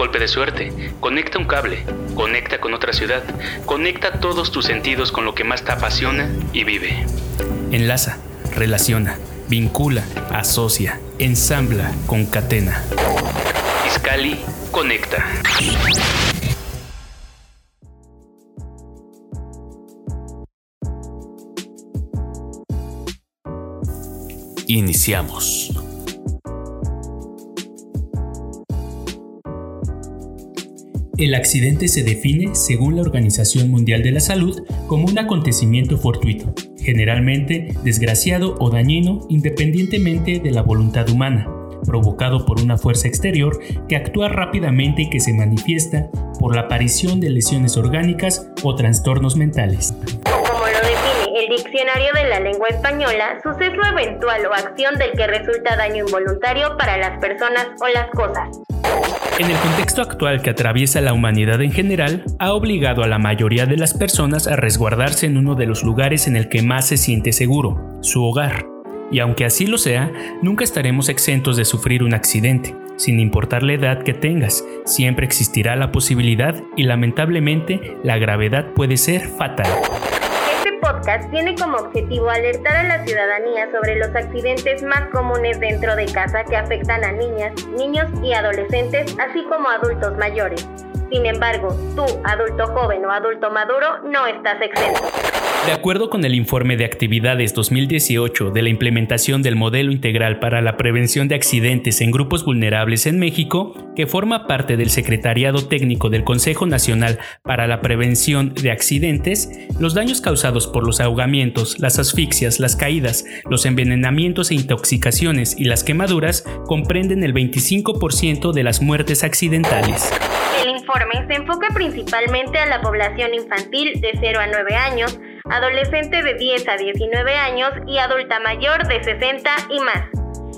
Golpe de suerte, conecta un cable, conecta con otra ciudad, conecta todos tus sentidos con lo que más te apasiona y vive. Enlaza, relaciona, vincula, asocia, ensambla, concatena. Iscali conecta. Iniciamos. El accidente se define, según la Organización Mundial de la Salud, como un acontecimiento fortuito, generalmente desgraciado o dañino independientemente de la voluntad humana, provocado por una fuerza exterior que actúa rápidamente y que se manifiesta por la aparición de lesiones orgánicas o trastornos mentales. Como lo define el diccionario de la lengua española, suceso eventual o acción del que resulta daño involuntario para las personas o las cosas. En el contexto actual que atraviesa la humanidad en general, ha obligado a la mayoría de las personas a resguardarse en uno de los lugares en el que más se siente seguro, su hogar. Y aunque así lo sea, nunca estaremos exentos de sufrir un accidente. Sin importar la edad que tengas, siempre existirá la posibilidad y lamentablemente la gravedad puede ser fatal podcast tiene como objetivo alertar a la ciudadanía sobre los accidentes más comunes dentro de casa que afectan a niñas, niños y adolescentes, así como adultos mayores. Sin embargo, tú, adulto joven o adulto maduro, no estás exento. De acuerdo con el informe de actividades 2018 de la implementación del modelo integral para la prevención de accidentes en grupos vulnerables en México, que forma parte del Secretariado Técnico del Consejo Nacional para la Prevención de Accidentes, los daños causados por los ahogamientos, las asfixias, las caídas, los envenenamientos e intoxicaciones y las quemaduras comprenden el 25% de las muertes accidentales. El informe se enfoca principalmente a la población infantil de 0 a 9 años, adolescente de 10 a 19 años y adulta mayor de 60 y más.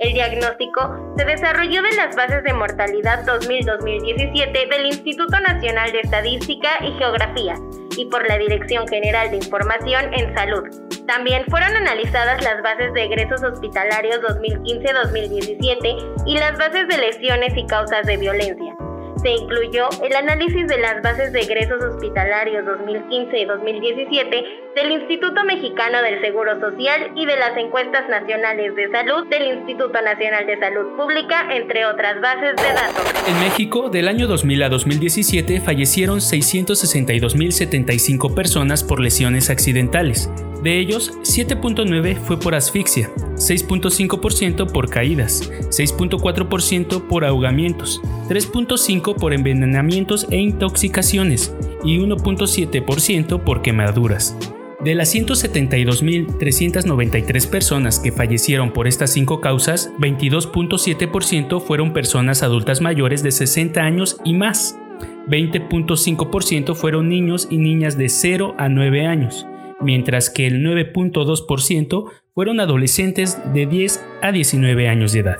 El diagnóstico se desarrolló de las bases de mortalidad 2000-2017 del Instituto Nacional de Estadística y Geografía y por la Dirección General de Información en Salud. También fueron analizadas las bases de egresos hospitalarios 2015-2017 y las bases de lesiones y causas de violencia se incluyó el análisis de las bases de egresos hospitalarios 2015 y 2017 del Instituto Mexicano del Seguro Social y de las encuestas nacionales de salud del Instituto Nacional de Salud Pública, entre otras bases de datos. En México, del año 2000 a 2017, fallecieron 662.075 personas por lesiones accidentales. De ellos, 7.9 fue por asfixia, 6.5% por caídas, 6.4% por ahogamientos, 3.5% por envenenamientos e intoxicaciones y 1.7% por quemaduras. De las 172.393 personas que fallecieron por estas cinco causas, 22.7% fueron personas adultas mayores de 60 años y más. 20.5% fueron niños y niñas de 0 a 9 años, mientras que el 9.2% fueron adolescentes de 10 a 19 años de edad.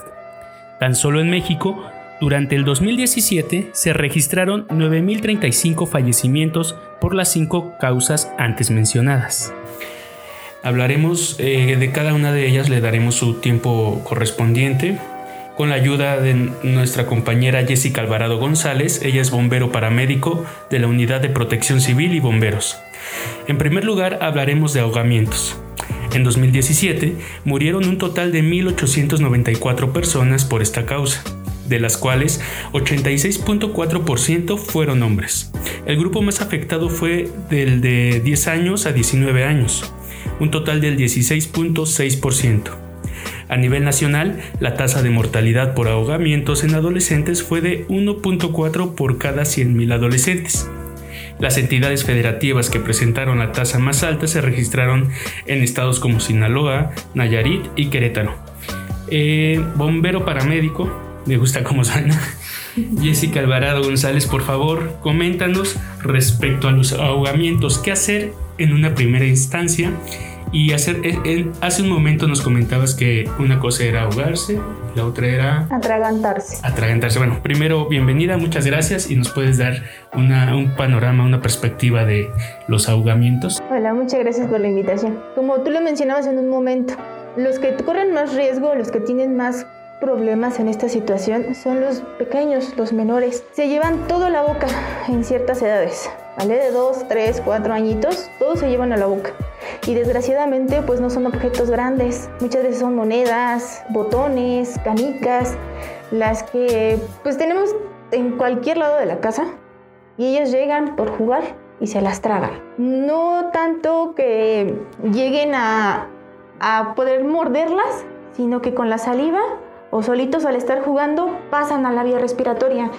Tan solo en México, durante el 2017 se registraron 9.035 fallecimientos por las cinco causas antes mencionadas. Hablaremos eh, de cada una de ellas, le daremos su tiempo correspondiente. Con la ayuda de nuestra compañera Jessica Alvarado González, ella es bombero paramédico de la Unidad de Protección Civil y Bomberos. En primer lugar, hablaremos de ahogamientos. En 2017 murieron un total de 1.894 personas por esta causa, de las cuales 86.4% fueron hombres. El grupo más afectado fue del de 10 años a 19 años, un total del 16.6%. A nivel nacional, la tasa de mortalidad por ahogamientos en adolescentes fue de 1.4 por cada 100.000 adolescentes. Las entidades federativas que presentaron la tasa más alta se registraron en estados como Sinaloa, Nayarit y Querétaro. Eh, bombero paramédico, me gusta cómo suena. Jessica Alvarado González, por favor, coméntanos respecto a los ahogamientos. ¿Qué hacer en una primera instancia? Y hacer, hace un momento nos comentabas que una cosa era ahogarse, la otra era... Atragantarse. Atragantarse. Bueno, primero, bienvenida, muchas gracias y nos puedes dar un panorama, una perspectiva de los ahogamientos. Hola, muchas gracias por la invitación. Como tú lo mencionabas en un momento, los que corren más riesgo, los que tienen más problemas en esta situación son los pequeños, los menores. Se llevan todo a la boca en ciertas edades, ¿vale? De 2, 3, 4 añitos, todos se llevan a la boca. Y desgraciadamente pues no son objetos grandes, muchas veces son monedas, botones, canicas, las que pues tenemos en cualquier lado de la casa y ellos llegan por jugar y se las tragan. No tanto que lleguen a, a poder morderlas, sino que con la saliva o solitos al estar jugando pasan a la vía respiratoria.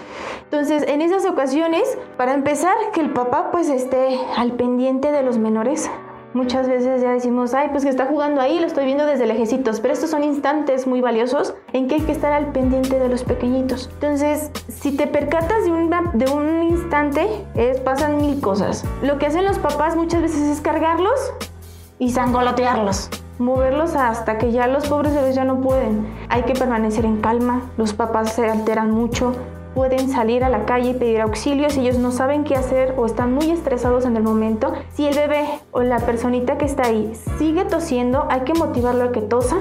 Entonces, en esas ocasiones, para empezar, que el papá pues esté al pendiente de los menores. Muchas veces ya decimos, ay, pues que está jugando ahí, lo estoy viendo desde lejecitos, pero estos son instantes muy valiosos en que hay que estar al pendiente de los pequeñitos. Entonces, si te percatas de, de un instante, es, pasan mil cosas. Lo que hacen los papás muchas veces es cargarlos y sangolotearlos moverlos hasta que ya los pobres bebés ya no pueden. Hay que permanecer en calma, los papás se alteran mucho, pueden salir a la calle y pedir auxilio si ellos no saben qué hacer o están muy estresados en el momento. Si el bebé o la personita que está ahí sigue tosiendo, hay que motivarlo a que tosa,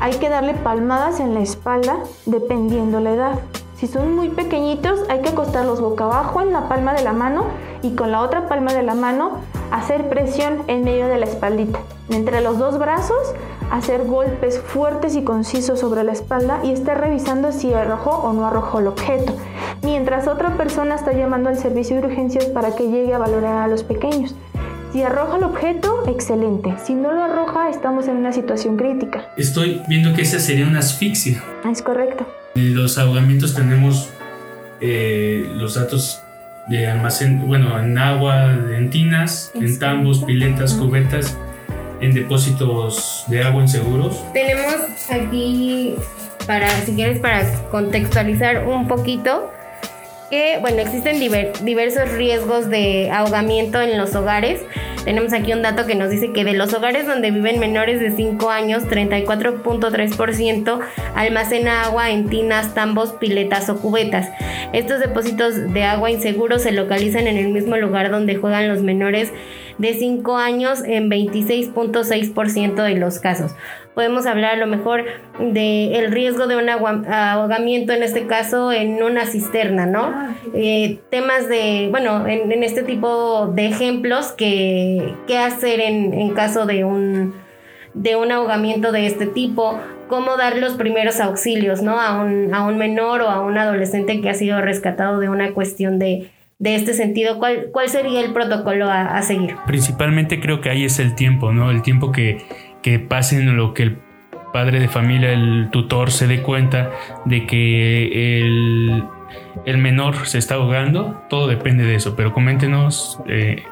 hay que darle palmadas en la espalda dependiendo la edad. Si son muy pequeñitos, hay que acostarlos boca abajo en la palma de la mano y con la otra palma de la mano hacer presión en medio de la espaldita. Entre los dos brazos, hacer golpes fuertes y concisos sobre la espalda y estar revisando si arrojó o no arrojó el objeto, mientras otra persona está llamando al servicio de urgencias para que llegue a valorar a los pequeños. Si arroja el objeto, excelente. Si no lo arroja, estamos en una situación crítica. Estoy viendo que esa sería una asfixia. Es correcto. En los ahogamientos tenemos eh, los datos de almacén, bueno, en agua, en tinas, en tambos, piletas, cubetas, en depósitos de agua inseguros. Tenemos aquí, para, si quieres, para contextualizar un poquito, que, bueno, existen diversos riesgos de ahogamiento en los hogares. Tenemos aquí un dato que nos dice que de los hogares donde viven menores de 5 años, 34.3% almacena agua en tinas, tambos, piletas o cubetas. Estos depósitos de agua inseguros se localizan en el mismo lugar donde juegan los menores de 5 años en 26.6% de los casos. Podemos hablar a lo mejor del el riesgo de un ahogamiento, en este caso en una cisterna, ¿no? Ah, eh, temas de, bueno, en, este tipo de ejemplos, que, qué hacer en, en caso de un, de un ahogamiento de este tipo, cómo dar los primeros auxilios, ¿no? A un, a un menor o a un adolescente que ha sido rescatado de una cuestión de, de este sentido, ¿cuál, cuál sería el protocolo a, seguir? Principalmente creo que ahí es el tiempo, ¿no? El tiempo que, que pasen lo que el padre de familia, el tutor se dé cuenta de que el, el menor se está ahogando, todo depende de eso, pero coméntenos eh,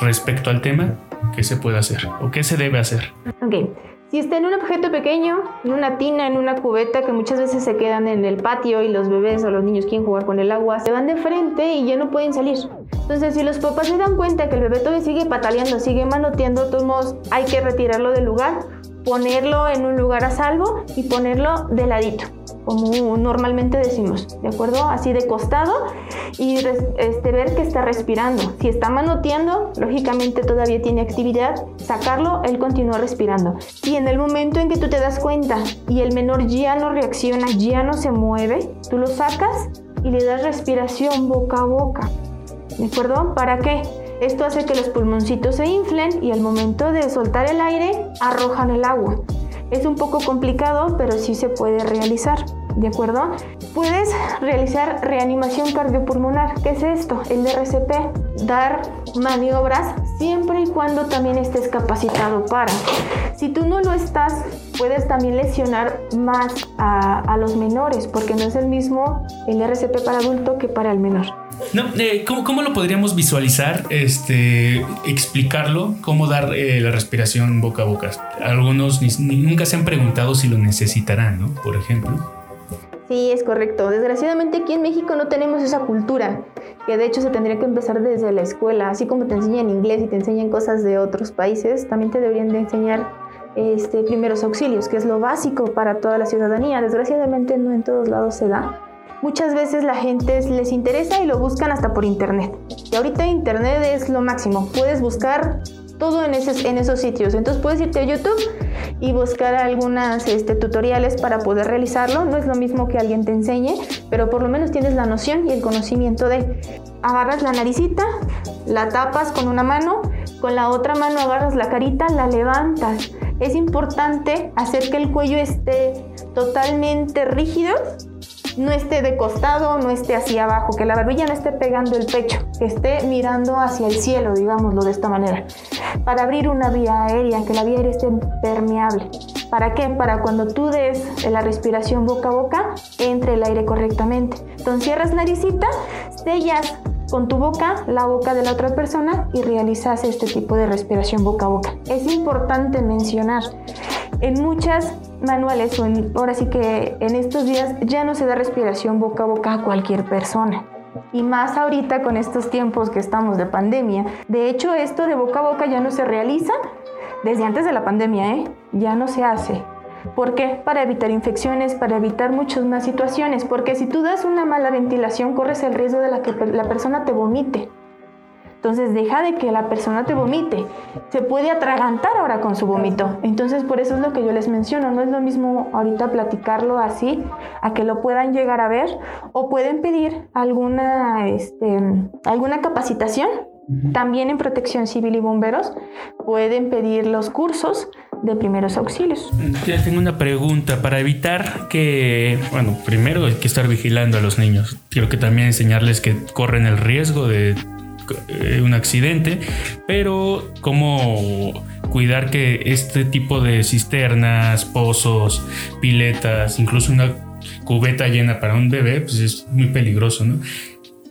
respecto al tema, qué se puede hacer o qué se debe hacer. Ok. Si está en un objeto pequeño, en una tina, en una cubeta que muchas veces se quedan en el patio y los bebés o los niños quieren jugar con el agua, se van de frente y ya no pueden salir. Entonces, si los papás se dan cuenta que el bebé todavía sigue pataleando, sigue manoteando, de todos modos hay que retirarlo del lugar, ponerlo en un lugar a salvo y ponerlo de ladito como normalmente decimos, ¿de acuerdo? Así de costado y este, ver que está respirando. Si está manoteando, lógicamente todavía tiene actividad, sacarlo, él continúa respirando. Y en el momento en que tú te das cuenta y el menor ya no reacciona, ya no se mueve, tú lo sacas y le das respiración boca a boca. ¿De acuerdo? ¿Para qué? Esto hace que los pulmoncitos se inflen y al momento de soltar el aire arrojan el agua. Es un poco complicado, pero sí se puede realizar. ¿De acuerdo? Puedes realizar reanimación cardiopulmonar. ¿Qué es esto? El RCP. Dar maniobras siempre y cuando también estés capacitado para. Si tú no lo estás, puedes también lesionar más a, los menores, porque no es el mismo el RCP para adulto que para el menor. No, eh, ¿cómo, lo podríamos visualizar? Este, explicarlo, cómo dar eh, la respiración boca a boca. Algunos nunca se han preguntado si lo necesitarán, ¿no? Por ejemplo. Sí, es correcto. Desgraciadamente aquí en México no tenemos esa cultura, que de hecho se tendría que empezar desde la escuela, así como te enseñan inglés y te enseñan cosas de otros países, también te deberían de enseñar este, primeros auxilios, que es lo básico para toda la ciudadanía. Desgraciadamente no en todos lados se da. Muchas veces la gente les interesa y lo buscan hasta por internet. Y ahorita internet es lo máximo. Puedes buscar todo en en esos sitios. Entonces puedes irte a YouTube y buscar algunas este, tutoriales para poder realizarlo. No es lo mismo que alguien te enseñe, pero por lo menos tienes la noción y el conocimiento de agarras la naricita, la tapas con una mano, con la otra mano agarras la carita, la levantas. Es importante hacer que el cuello esté totalmente rígido no esté de costado, no esté hacia abajo, que la barbilla no esté pegando el pecho, que esté mirando hacia el cielo, digámoslo de esta manera, para abrir una vía aérea, que la vía aérea esté permeable. ¿Para qué? Para cuando tú des la respiración boca a boca, entre el aire correctamente. Entonces cierras naricita, sellas con tu boca la boca de la otra persona y realizas este tipo de respiración boca a boca. Es importante mencionar, en muchas manuales o ahora sí que en estos días ya no se da respiración boca a boca a cualquier persona. Y más ahorita con estos tiempos que estamos de pandemia. De hecho, esto de boca a boca ya no se realiza desde antes de la pandemia, ¿eh? Ya no se hace. ¿Por qué? Para evitar infecciones, para evitar muchas más situaciones. Porque si tú das una mala ventilación, corres el riesgo de que la persona te vomite. Entonces deja de que la persona te vomite. Se puede atragantar ahora con su vómito. Entonces por eso es lo que yo les menciono. No es lo mismo ahorita platicarlo así, a que lo puedan llegar a ver o pueden pedir alguna, este, alguna capacitación. También en protección civil y bomberos pueden pedir los cursos de primeros auxilios. Ya tengo una pregunta para evitar que, bueno, primero hay que estar vigilando a los niños. Quiero que también enseñarles que corren el riesgo de un accidente, pero cómo cuidar que este tipo de cisternas, pozos, piletas, incluso una cubeta llena para un bebé, pues es muy peligroso, ¿no?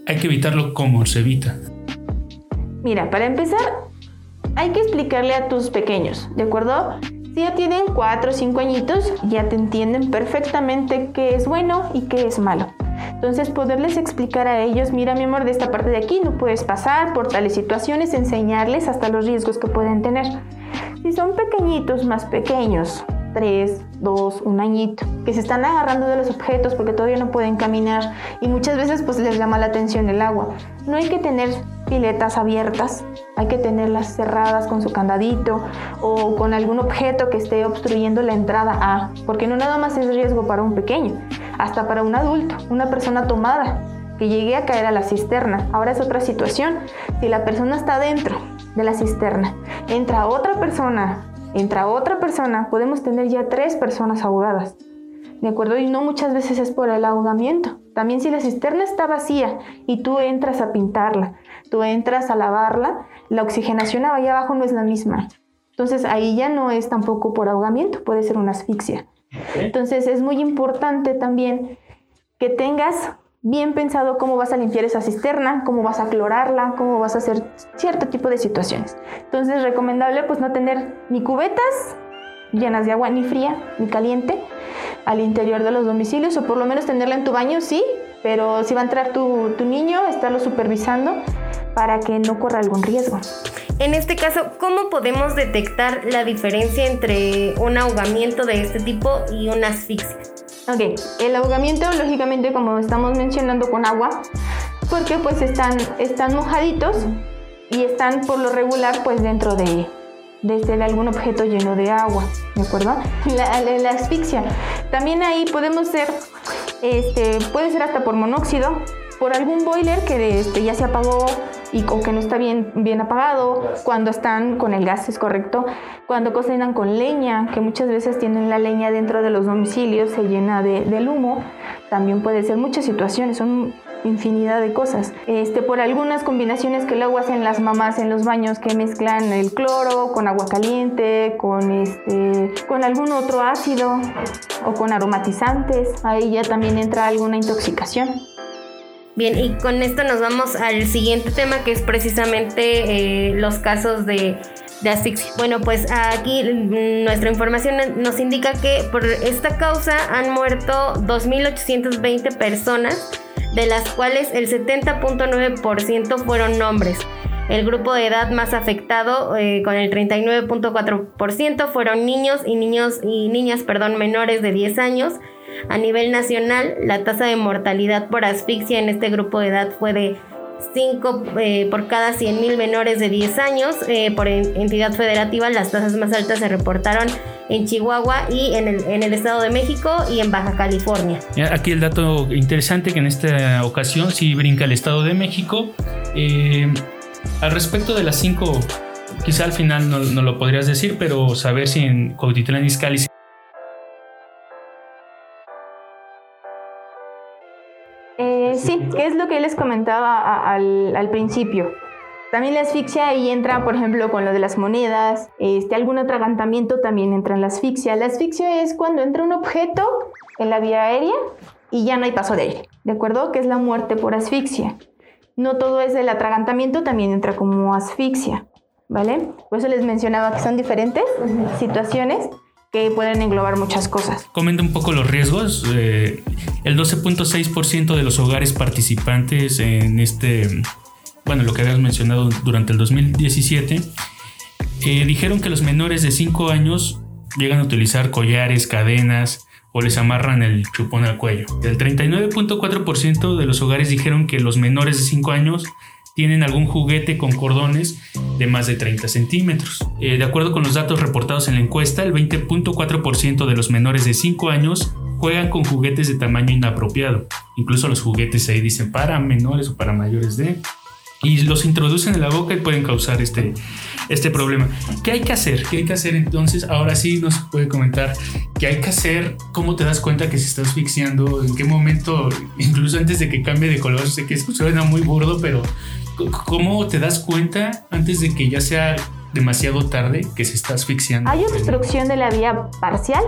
Hay que evitarlo como se evita. Mira, para empezar, hay que explicarle a tus pequeños, ¿de acuerdo? Si ya tienen 4 o 5 añitos, ya te entienden perfectamente qué es bueno y qué es malo. Entonces, poderles explicar a ellos, mira mi amor, de esta parte de aquí no puedes pasar por tales situaciones, enseñarles hasta los riesgos que pueden tener. Si son pequeñitos, más pequeños, 3, 2, un añito, que se están agarrando de los objetos porque todavía no pueden caminar y muchas veces pues les llama la atención el agua. No hay que tener piletas abiertas, hay que tenerlas cerradas con su candadito o con algún objeto que esté obstruyendo la entrada a, porque no nada más es riesgo para un pequeño, hasta para un adulto, una persona tomada que llegue a caer a la cisterna. Ahora es otra situación. Si la persona está dentro de la cisterna, entra otra persona, entra otra persona, podemos tener ya tres personas ahogadas. ¿De acuerdo? Y no muchas veces es por el ahogamiento. También si la cisterna está vacía y tú entras a pintarla, tú entras a lavarla, la oxigenación ahí abajo no es la misma. Entonces ahí ya no es tampoco por ahogamiento, puede ser una asfixia. Entonces es muy importante también que tengas bien pensado cómo vas a limpiar esa cisterna, cómo vas a clorarla, cómo vas a hacer cierto tipo de situaciones. Entonces recomendable pues no tener ni cubetas llenas de agua ni fría ni caliente al interior de los domicilios o por lo menos tenerla en tu baño, sí, pero si va a entrar tu, tu niño, estarlo supervisando para que no corra algún riesgo. En este caso, ¿cómo podemos detectar la diferencia entre un ahogamiento de este tipo y una asfixia? Ok, el ahogamiento, lógicamente, como estamos mencionando con agua, porque pues están, están mojaditos y están por lo regular pues dentro de, desde algún objeto lleno de agua, ¿de acuerdo? La, la, asfixia. También ahí podemos ser, este, puede ser hasta por monóxido, por algún boiler que este, ya se apagó y o que no está bien, bien apagado, cuando están con el gas, es correcto, cuando cocinan con leña, que muchas veces tienen la leña dentro de los domicilios, se llena de, del humo, también puede ser muchas situaciones, son infinidad de cosas. Este, por algunas combinaciones que luego hacen las mamás en los baños que mezclan el cloro con agua caliente, con, este, con algún otro ácido o con aromatizantes, ahí ya también entra alguna intoxicación. Bien, y con esto nos vamos al siguiente tema que es precisamente eh, los casos de de asfixia. Bueno, pues aquí nuestra información nos indica que por esta causa han muerto 2.820 personas, de las cuales el 70.9% fueron hombres. El grupo de edad más afectado, eh, con el 39.4%, fueron niños y niños y niñas, perdón, menores de 10 años. A nivel nacional, la tasa de mortalidad por asfixia en este grupo de edad fue de 5 eh, por cada 100.000 menores de 10 años. Eh, por entidad federativa, las tasas más altas se reportaron en Chihuahua y en el, en el, Estado de México y en Baja California. Aquí el dato interesante que en esta ocasión sí brinca el Estado de México. Eh, al respecto de las 5, quizá al final no, no, lo podrías decir, pero saber si en Cuautitlán Izcalli sí, que es lo que les comentaba al, principio. También la asfixia ahí entra, por ejemplo, con lo de las monedas, este, algún atragantamiento también entra en la asfixia. La asfixia es cuando entra un objeto en la vía aérea y ya no hay paso de aire, ¿de acuerdo? Que es la muerte por asfixia. No todo es el atragantamiento, también entra como asfixia, ¿vale? Por eso les mencionaba que son diferentes situaciones que pueden englobar muchas cosas. Comenta un poco los riesgos. Eh, el 12.6% de los hogares participantes en este, bueno, lo que habías mencionado durante el 2017, eh, dijeron que los menores de 5 años llegan a utilizar collares, cadenas o les amarran el chupón al cuello. El 39.4% de los hogares dijeron que los menores de 5 años tienen algún juguete con cordones de más de 30 centímetros. Eh, de acuerdo con los datos reportados en la encuesta, el 20.4% de los menores de 5 años juegan con juguetes de tamaño inapropiado. Incluso los juguetes ahí dicen para menores o para mayores de y los introducen en la boca y pueden causar este, este problema. ¿Qué hay que hacer? ¿Qué hay que hacer entonces? Ahora sí nos puede comentar qué hay que hacer, cómo te das cuenta que se está asfixiando, en qué momento, incluso antes de que cambie de color, sé que suena muy burdo, pero ¿cómo te das cuenta antes de que ya sea demasiado tarde que se está asfixiando. Hay obstrucción de la vía parcial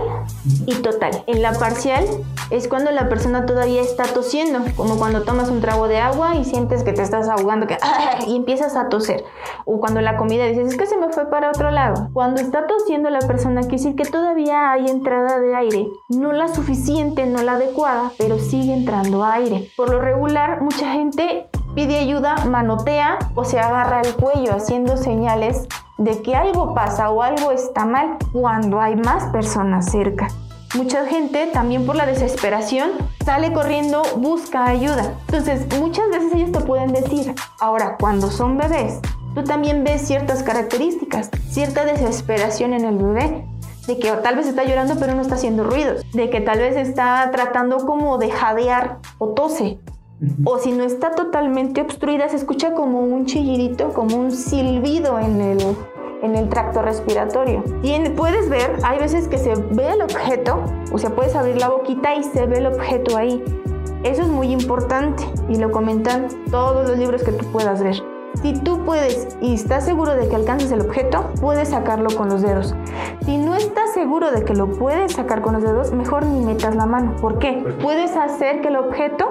y total. En la parcial es cuando la persona todavía está tosiendo, como cuando tomas un trago de agua y sientes que te estás ahogando que, y empiezas a toser. O cuando la comida dices, es que se me fue para otro lado. Cuando está tosiendo la persona, quiere decir que todavía hay entrada de aire. No la suficiente, no la adecuada, pero sigue entrando aire. Por lo regular, mucha gente pide ayuda, manotea o se agarra el cuello haciendo señales de que algo pasa o algo está mal cuando hay más personas cerca. Mucha gente también por la desesperación sale corriendo, busca ayuda. Entonces muchas veces ellos te pueden decir, ahora cuando son bebés, tú también ves ciertas características, cierta desesperación en el bebé, de que tal vez está llorando pero no está haciendo ruidos, de que tal vez está tratando como de jadear o tose, o si no está totalmente obstruida, se escucha como un chillidito, como un silbido en el, en el tracto respiratorio. Y puedes ver, hay veces que se ve el objeto, o sea, puedes abrir la boquita y se ve el objeto ahí. Eso es muy importante y lo comentan todos los libros que tú puedas ver. Si tú puedes y estás seguro de que alcances el objeto, puedes sacarlo con los dedos. Si no estás seguro de que lo puedes sacar con los dedos, mejor ni metas la mano. ¿Por qué? Puedes hacer que el objeto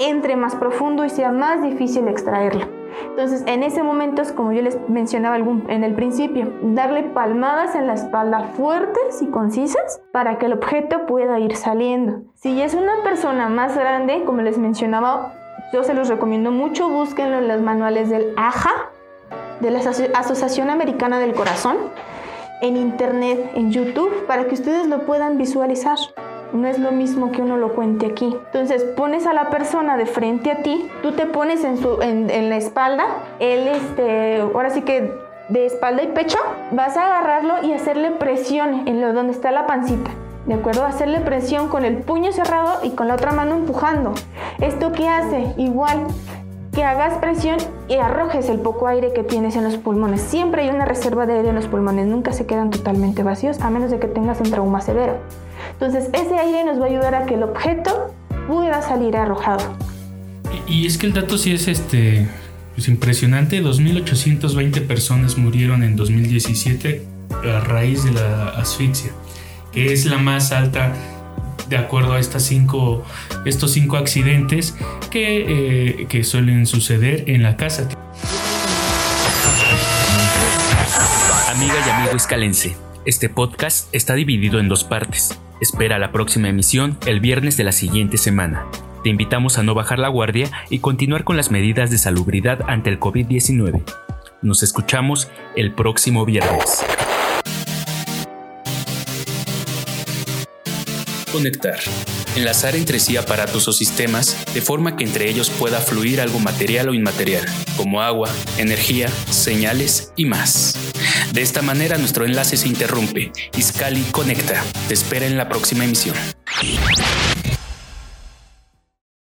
entre más profundo y sea más difícil extraerlo. Entonces, en ese momento es como yo les mencionaba en el principio, darle palmadas en la espalda fuertes y concisas para que el objeto pueda ir saliendo. Si es una persona más grande, como les mencionaba, yo se los recomiendo mucho, búsquenlo en los manuales del AJA, de la Asociación Americana del Corazón, en internet, en YouTube, para que ustedes lo puedan visualizar no es lo mismo que uno lo cuente aquí. Entonces pones a la persona de frente a ti, tú te pones en, su, en, la espalda, él este, ahora sí que de espalda y pecho, vas a agarrarlo y hacerle presión en lo donde está la pancita. ¿De acuerdo? Hacerle presión con el puño cerrado y con la otra mano empujando. ¿Esto qué hace? Igual que hagas presión y arrojes el poco aire que tienes en los pulmones. Siempre hay una reserva de aire en los pulmones, nunca se quedan totalmente vacíos a menos de que tengas un trauma severo. Entonces ese aire nos va a ayudar a que el objeto pueda salir arrojado. Y, es que el dato sí es este es impresionante, 2.820 personas murieron en 2017 a raíz de la asfixia, que es la más alta de acuerdo a estas cinco, estos cinco accidentes que, eh, que suelen suceder en la casa. Amiga y amigo escalense, este podcast está dividido en dos partes. Espera la próxima emisión el viernes de la siguiente semana. Te invitamos a no bajar la guardia y continuar con las medidas de salubridad ante el COVID-19. Nos escuchamos el próximo viernes. Conectar. Enlazar entre sí aparatos o sistemas de forma que entre ellos pueda fluir algo material o inmaterial, como agua, energía, señales y más. De esta manera nuestro enlace se interrumpe. Iscali conecta. Te espera en la próxima emisión.